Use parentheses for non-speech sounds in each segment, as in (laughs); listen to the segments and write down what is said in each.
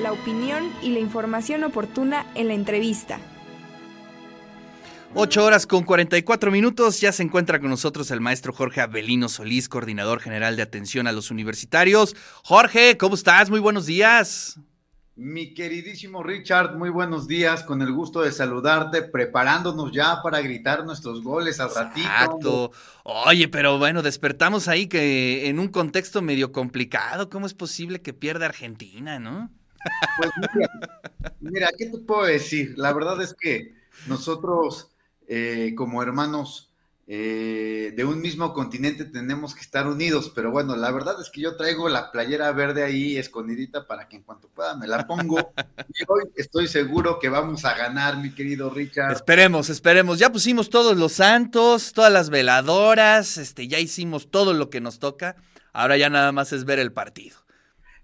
la opinión y la información oportuna en la entrevista. 8 horas con 44 minutos, ya se encuentra con nosotros el maestro Jorge Abelino Solís, coordinador general de atención a los universitarios. Jorge, ¿cómo estás? Muy buenos días. Mi queridísimo Richard, muy buenos días, con el gusto de saludarte, preparándonos ya para gritar nuestros goles al ratito. Exacto. Oye, pero bueno, despertamos ahí que en un contexto medio complicado, ¿cómo es posible que pierda Argentina, no? Pues mira, mira, ¿qué te puedo decir? La verdad es que nosotros eh, como hermanos eh, de un mismo continente tenemos que estar unidos, pero bueno, la verdad es que yo traigo la playera verde ahí escondidita para que en cuanto pueda me la pongo. y hoy estoy seguro que vamos a ganar, mi querido Richard. Esperemos, esperemos. Ya pusimos todos los santos, todas las veladoras, este, ya hicimos todo lo que nos toca. Ahora ya nada más es ver el partido.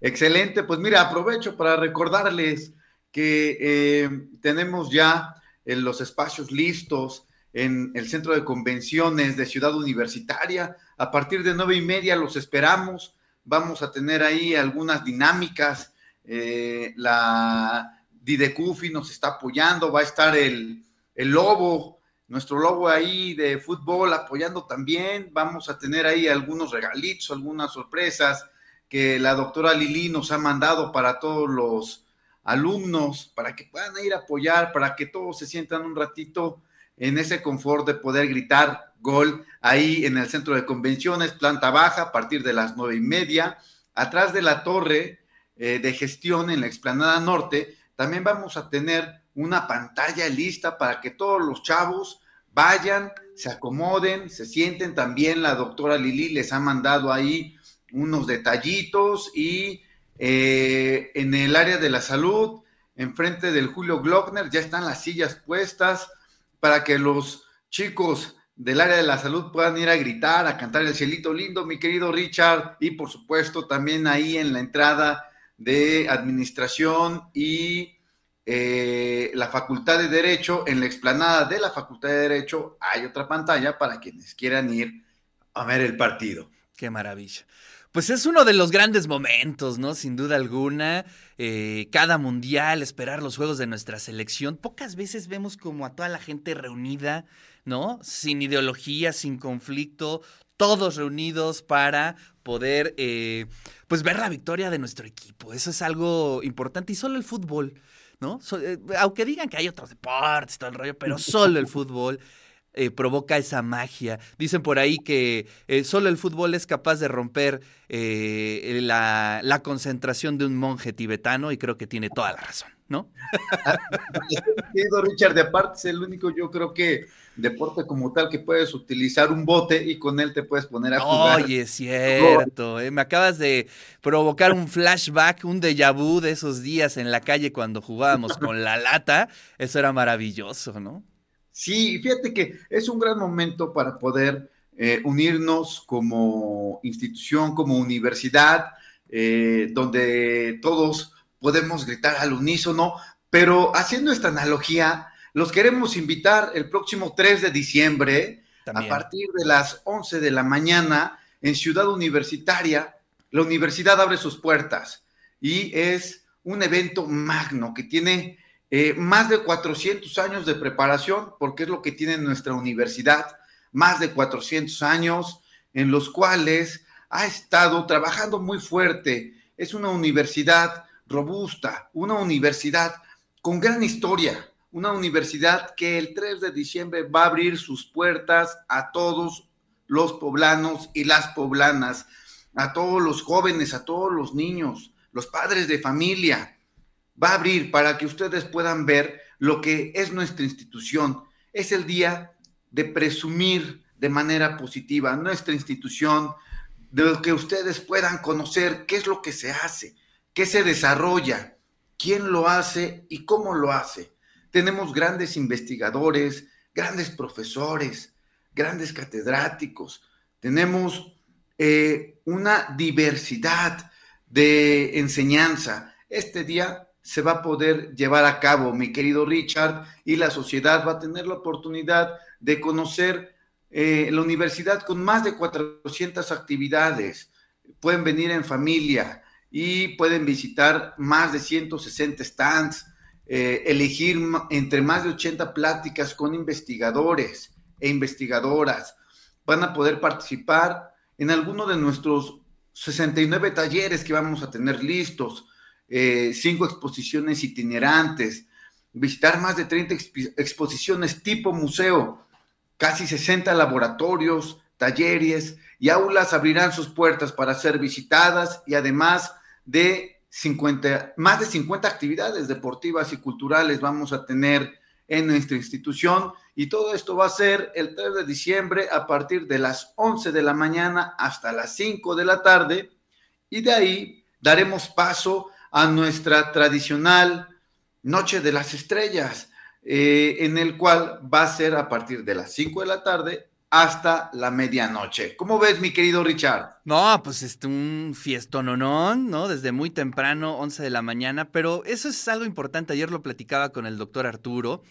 Excelente, pues mira, aprovecho para recordarles que eh, tenemos ya en los espacios listos en el centro de convenciones de Ciudad Universitaria. A partir de nueve y media los esperamos. Vamos a tener ahí algunas dinámicas. Eh, la Didecufi nos está apoyando. Va a estar el, el Lobo, nuestro Lobo ahí de fútbol apoyando también. Vamos a tener ahí algunos regalitos, algunas sorpresas que la doctora Lili nos ha mandado para todos los alumnos, para que puedan ir a apoyar, para que todos se sientan un ratito en ese confort de poder gritar gol ahí en el centro de convenciones, planta baja, a partir de las nueve y media, atrás de la torre eh, de gestión en la explanada norte, también vamos a tener una pantalla lista para que todos los chavos vayan, se acomoden, se sienten. También la doctora Lili les ha mandado ahí unos detallitos y eh, en el área de la salud, enfrente del Julio Glockner, ya están las sillas puestas para que los chicos del área de la salud puedan ir a gritar, a cantar el cielito lindo, mi querido Richard, y por supuesto también ahí en la entrada de administración y eh, la Facultad de Derecho, en la explanada de la Facultad de Derecho hay otra pantalla para quienes quieran ir a ver el partido. Qué maravilla. Pues es uno de los grandes momentos, ¿no? Sin duda alguna. Eh, cada mundial, esperar los juegos de nuestra selección. Pocas veces vemos como a toda la gente reunida, ¿no? Sin ideología, sin conflicto, todos reunidos para poder, eh, pues, ver la victoria de nuestro equipo. Eso es algo importante. Y solo el fútbol, ¿no? Eh, aunque digan que hay otros deportes, todo el rollo, pero solo el (laughs) fútbol eh, provoca esa magia. Dicen por ahí que eh, solo el fútbol es capaz de romper eh, la, la, concentración de un monje tibetano y creo que tiene toda la razón, ¿no? Richard, de aparte es el único, yo creo que deporte como tal que puedes utilizar un bote y con él te puedes poner a jugar. Oye, es cierto, me acabas de provocar un flashback, un déjà vu de esos días en la calle cuando jugábamos con la lata, eso era maravilloso, ¿no? Sí, fíjate que es un gran momento para poder eh, unirnos como institución, como universidad, eh, donde todos podemos gritar al unísono, pero haciendo esta analogía, los queremos invitar el próximo 3 de diciembre, a partir de las 11 de la mañana, en Ciudad Universitaria. La universidad abre sus puertas y es un evento magno que tiene eh, más de 400 años de preparación, porque es lo que tiene nuestra universidad, más de 400 años en los cuales ha estado trabajando muy fuerte. Es una universidad robusta, una universidad con gran historia, una universidad que el 3 de diciembre va a abrir sus puertas a todos los poblanos y las poblanas, a todos los jóvenes, a todos los niños, los padres de familia, va a abrir para que ustedes puedan ver lo que es nuestra institución. Es el día de presumir de manera positiva nuestra institución, de que ustedes puedan conocer qué es lo que se hace, qué se desarrolla, quién lo hace y cómo lo hace. Tenemos grandes investigadores, grandes profesores, grandes catedráticos, tenemos eh, una diversidad de enseñanza. Este día se va a poder llevar a cabo, mi querido Richard, y la sociedad va a tener la oportunidad de conocer eh, la universidad con más de 400 actividades. Pueden venir en familia y pueden visitar más de 160 stands, eh, elegir entre más de 80 pláticas con investigadores e investigadoras. Van a poder participar en alguno de nuestros 69 talleres que vamos a tener listos, eh, cinco exposiciones itinerantes, visitar más de 30 exposiciones tipo museo, casi 60 laboratorios, talleres y aulas abrirán sus puertas para ser visitadas y además de 50, más de 50 actividades deportivas y culturales vamos a tener en nuestra institución. Y todo esto va a ser el 3 de diciembre a partir de las 11 de la mañana hasta las 5 de la tarde. Y de ahí daremos paso a nuestra tradicional Noche de las Estrellas, eh, en el cual va a ser a partir de las 5 de la tarde hasta la medianoche. ¿Cómo ves, mi querido Richard? No, pues es este, un fiestononón, ¿no? Desde muy temprano, 11 de la mañana, pero eso es algo importante. Ayer lo platicaba con el doctor Arturo,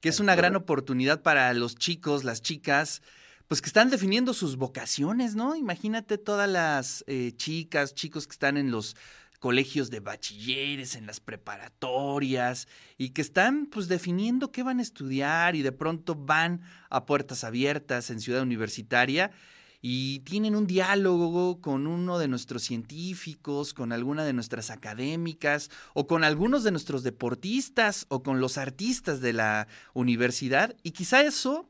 que es una gran oportunidad para los chicos, las chicas, pues que están definiendo sus vocaciones, ¿no? Imagínate todas las eh, chicas, chicos que están en los colegios de bachilleres, en las preparatorias, y que están pues definiendo qué van a estudiar y de pronto van a puertas abiertas en Ciudad Universitaria y tienen un diálogo con uno de nuestros científicos, con alguna de nuestras académicas o con algunos de nuestros deportistas o con los artistas de la universidad y quizá eso,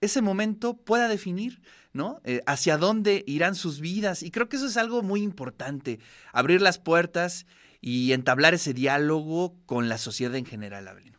ese momento pueda definir ¿no? Eh, hacia dónde irán sus vidas. Y creo que eso es algo muy importante, abrir las puertas y entablar ese diálogo con la sociedad en general, Abelino.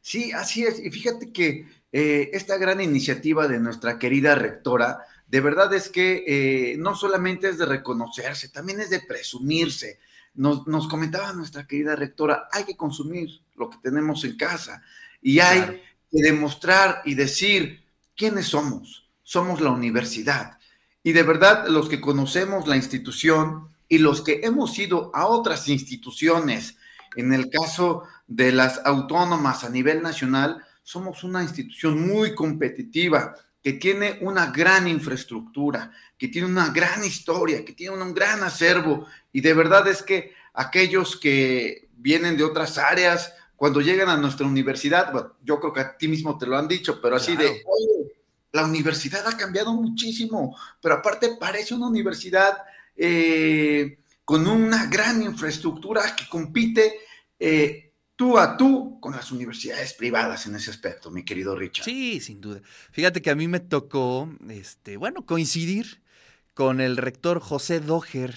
Sí, así es. Y fíjate que eh, esta gran iniciativa de nuestra querida rectora, de verdad es que eh, no solamente es de reconocerse, también es de presumirse. Nos, nos, comentaba nuestra querida rectora, hay que consumir lo que tenemos en casa y hay que demostrar y decir quiénes somos somos la universidad. Y de verdad, los que conocemos la institución y los que hemos ido a otras instituciones, en el caso de las autónomas a nivel nacional, somos una institución muy competitiva, que tiene una gran infraestructura, que tiene una gran historia, que tiene un gran acervo. Y de verdad es que aquellos que vienen de otras áreas, cuando llegan a nuestra universidad, yo creo que a ti mismo te lo han dicho, pero así de, la universidad ha cambiado muchísimo, pero aparte parece una universidad eh, con una gran infraestructura que compite eh, tú a tú con las universidades privadas en ese aspecto, mi querido Richard. Sí, sin duda. Fíjate que a mí me tocó, este, bueno, coincidir con el rector José Doger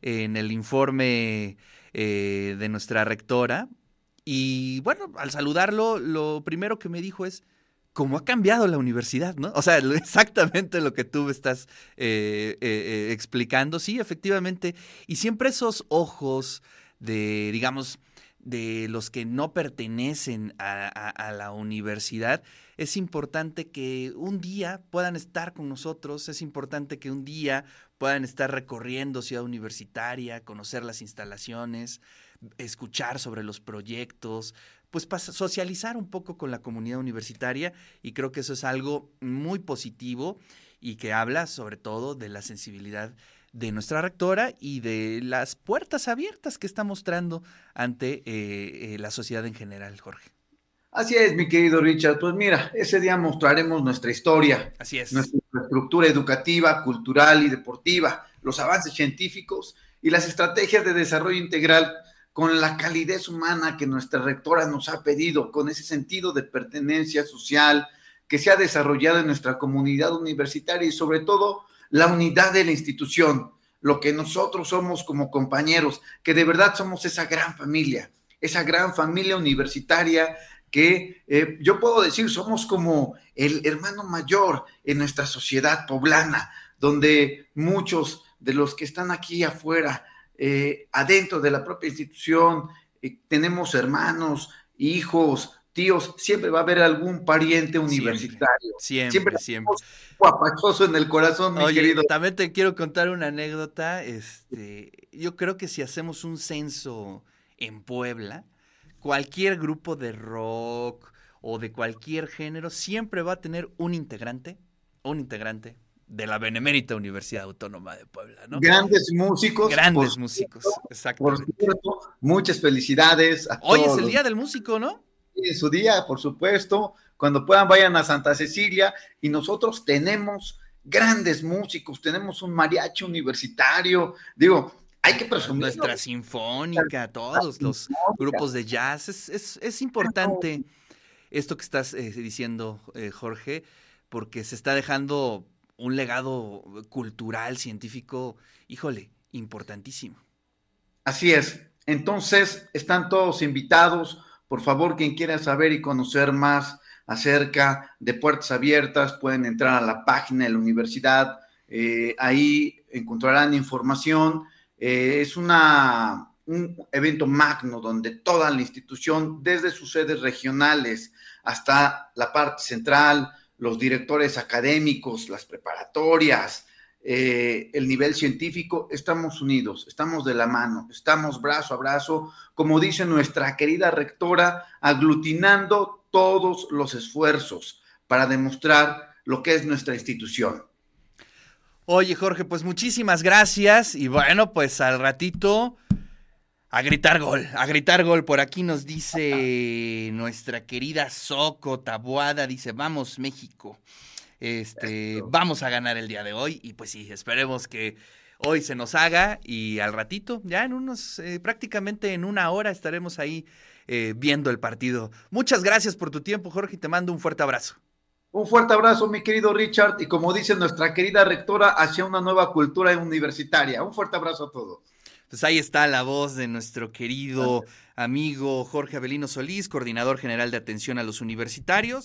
en el informe eh, de nuestra rectora. Y bueno, al saludarlo, lo primero que me dijo es, cómo ha cambiado la universidad, ¿no? O sea, (laughs) exactamente lo que tú estás eh, eh, eh, explicando, sí, efectivamente. Y siempre esos ojos de, digamos, de los que no pertenecen a, la universidad, es importante que un día puedan estar con nosotros, es importante que un día puedan estar recorriendo Ciudad Universitaria, conocer las instalaciones, escuchar sobre los proyectos, pues socializar un poco con la comunidad universitaria y creo que eso es algo muy positivo y que habla sobre todo de la sensibilidad de nuestra rectora y de las puertas abiertas que está mostrando ante eh, eh, la sociedad en general, Jorge. Así es, mi querido Richard. Pues mira, ese día mostraremos nuestra historia. Así es. Nuestra estructura educativa, cultural y deportiva, los avances científicos y las estrategias de desarrollo integral con la calidez humana que nuestra rectora nos ha pedido, con ese sentido de pertenencia social que se ha desarrollado en nuestra comunidad universitaria y sobre todo la unidad de la institución, lo que nosotros somos como compañeros, que de verdad somos esa gran familia, esa gran familia universitaria que eh, yo puedo decir somos como el hermano mayor en nuestra sociedad poblana, donde muchos de los que están aquí afuera eh, adentro de la propia institución, eh, tenemos hermanos, hijos, tíos, siempre va a haber algún pariente universitario. Siempre, siempre. Guapachoso en el corazón, mi querido. También te quiero contar una anécdota. Este, yo creo que si hacemos un censo en Puebla, cualquier grupo de rock o de cualquier género siempre va a tener un integrante, un integrante de la Benemérita Universidad Autónoma de Puebla, ¿no? Grandes músicos. Grandes músicos, exacto. Por supuesto, muchas felicidades. A Hoy es el Día del Músico, ¿no? Es su día, por supuesto. Cuando puedan, vayan a Santa Cecilia y nosotros tenemos grandes músicos, tenemos un mariachi universitario. Digo, hay que presumir. Nuestra sinfónica, todos los grupos de jazz. Es, es, importante esto que estás eh, diciendo, eh, Jorge, porque se está dejando un legado cultural, científico, híjole, importantísimo. Así es. Entonces, están todos invitados. Por favor, quien quiera saber y conocer más acerca de Puertas Abiertas, pueden entrar a la página de la universidad. Eh, ahí encontrarán información. Eh, es una, un evento magno donde toda la institución, desde sus sedes regionales hasta la parte central, los directores académicos, las preparatorias, eh, el nivel científico, estamos unidos, estamos de la mano, estamos brazo a brazo, como dice nuestra querida rectora, aglutinando todos los esfuerzos para demostrar lo que es nuestra institución. Oye, Jorge, pues muchísimas gracias y bueno, pues al ratito a gritar gol, a gritar gol. Por aquí nos dice nuestra querida Soco Tabuada, dice, vamos México. Este, vamos a ganar el día de hoy y pues sí, esperemos que hoy se nos haga y al ratito, ya en unos, eh, prácticamente en una hora estaremos ahí eh, viendo el partido. Muchas gracias por tu tiempo, Jorge, y te mando un fuerte abrazo. Un fuerte abrazo, mi querido Richard, y como dice nuestra querida rectora, hacia una nueva cultura universitaria. Un fuerte abrazo a todos. Pues ahí está la voz de nuestro querido amigo Jorge Avelino Solís, coordinador general de atención a los universitarios.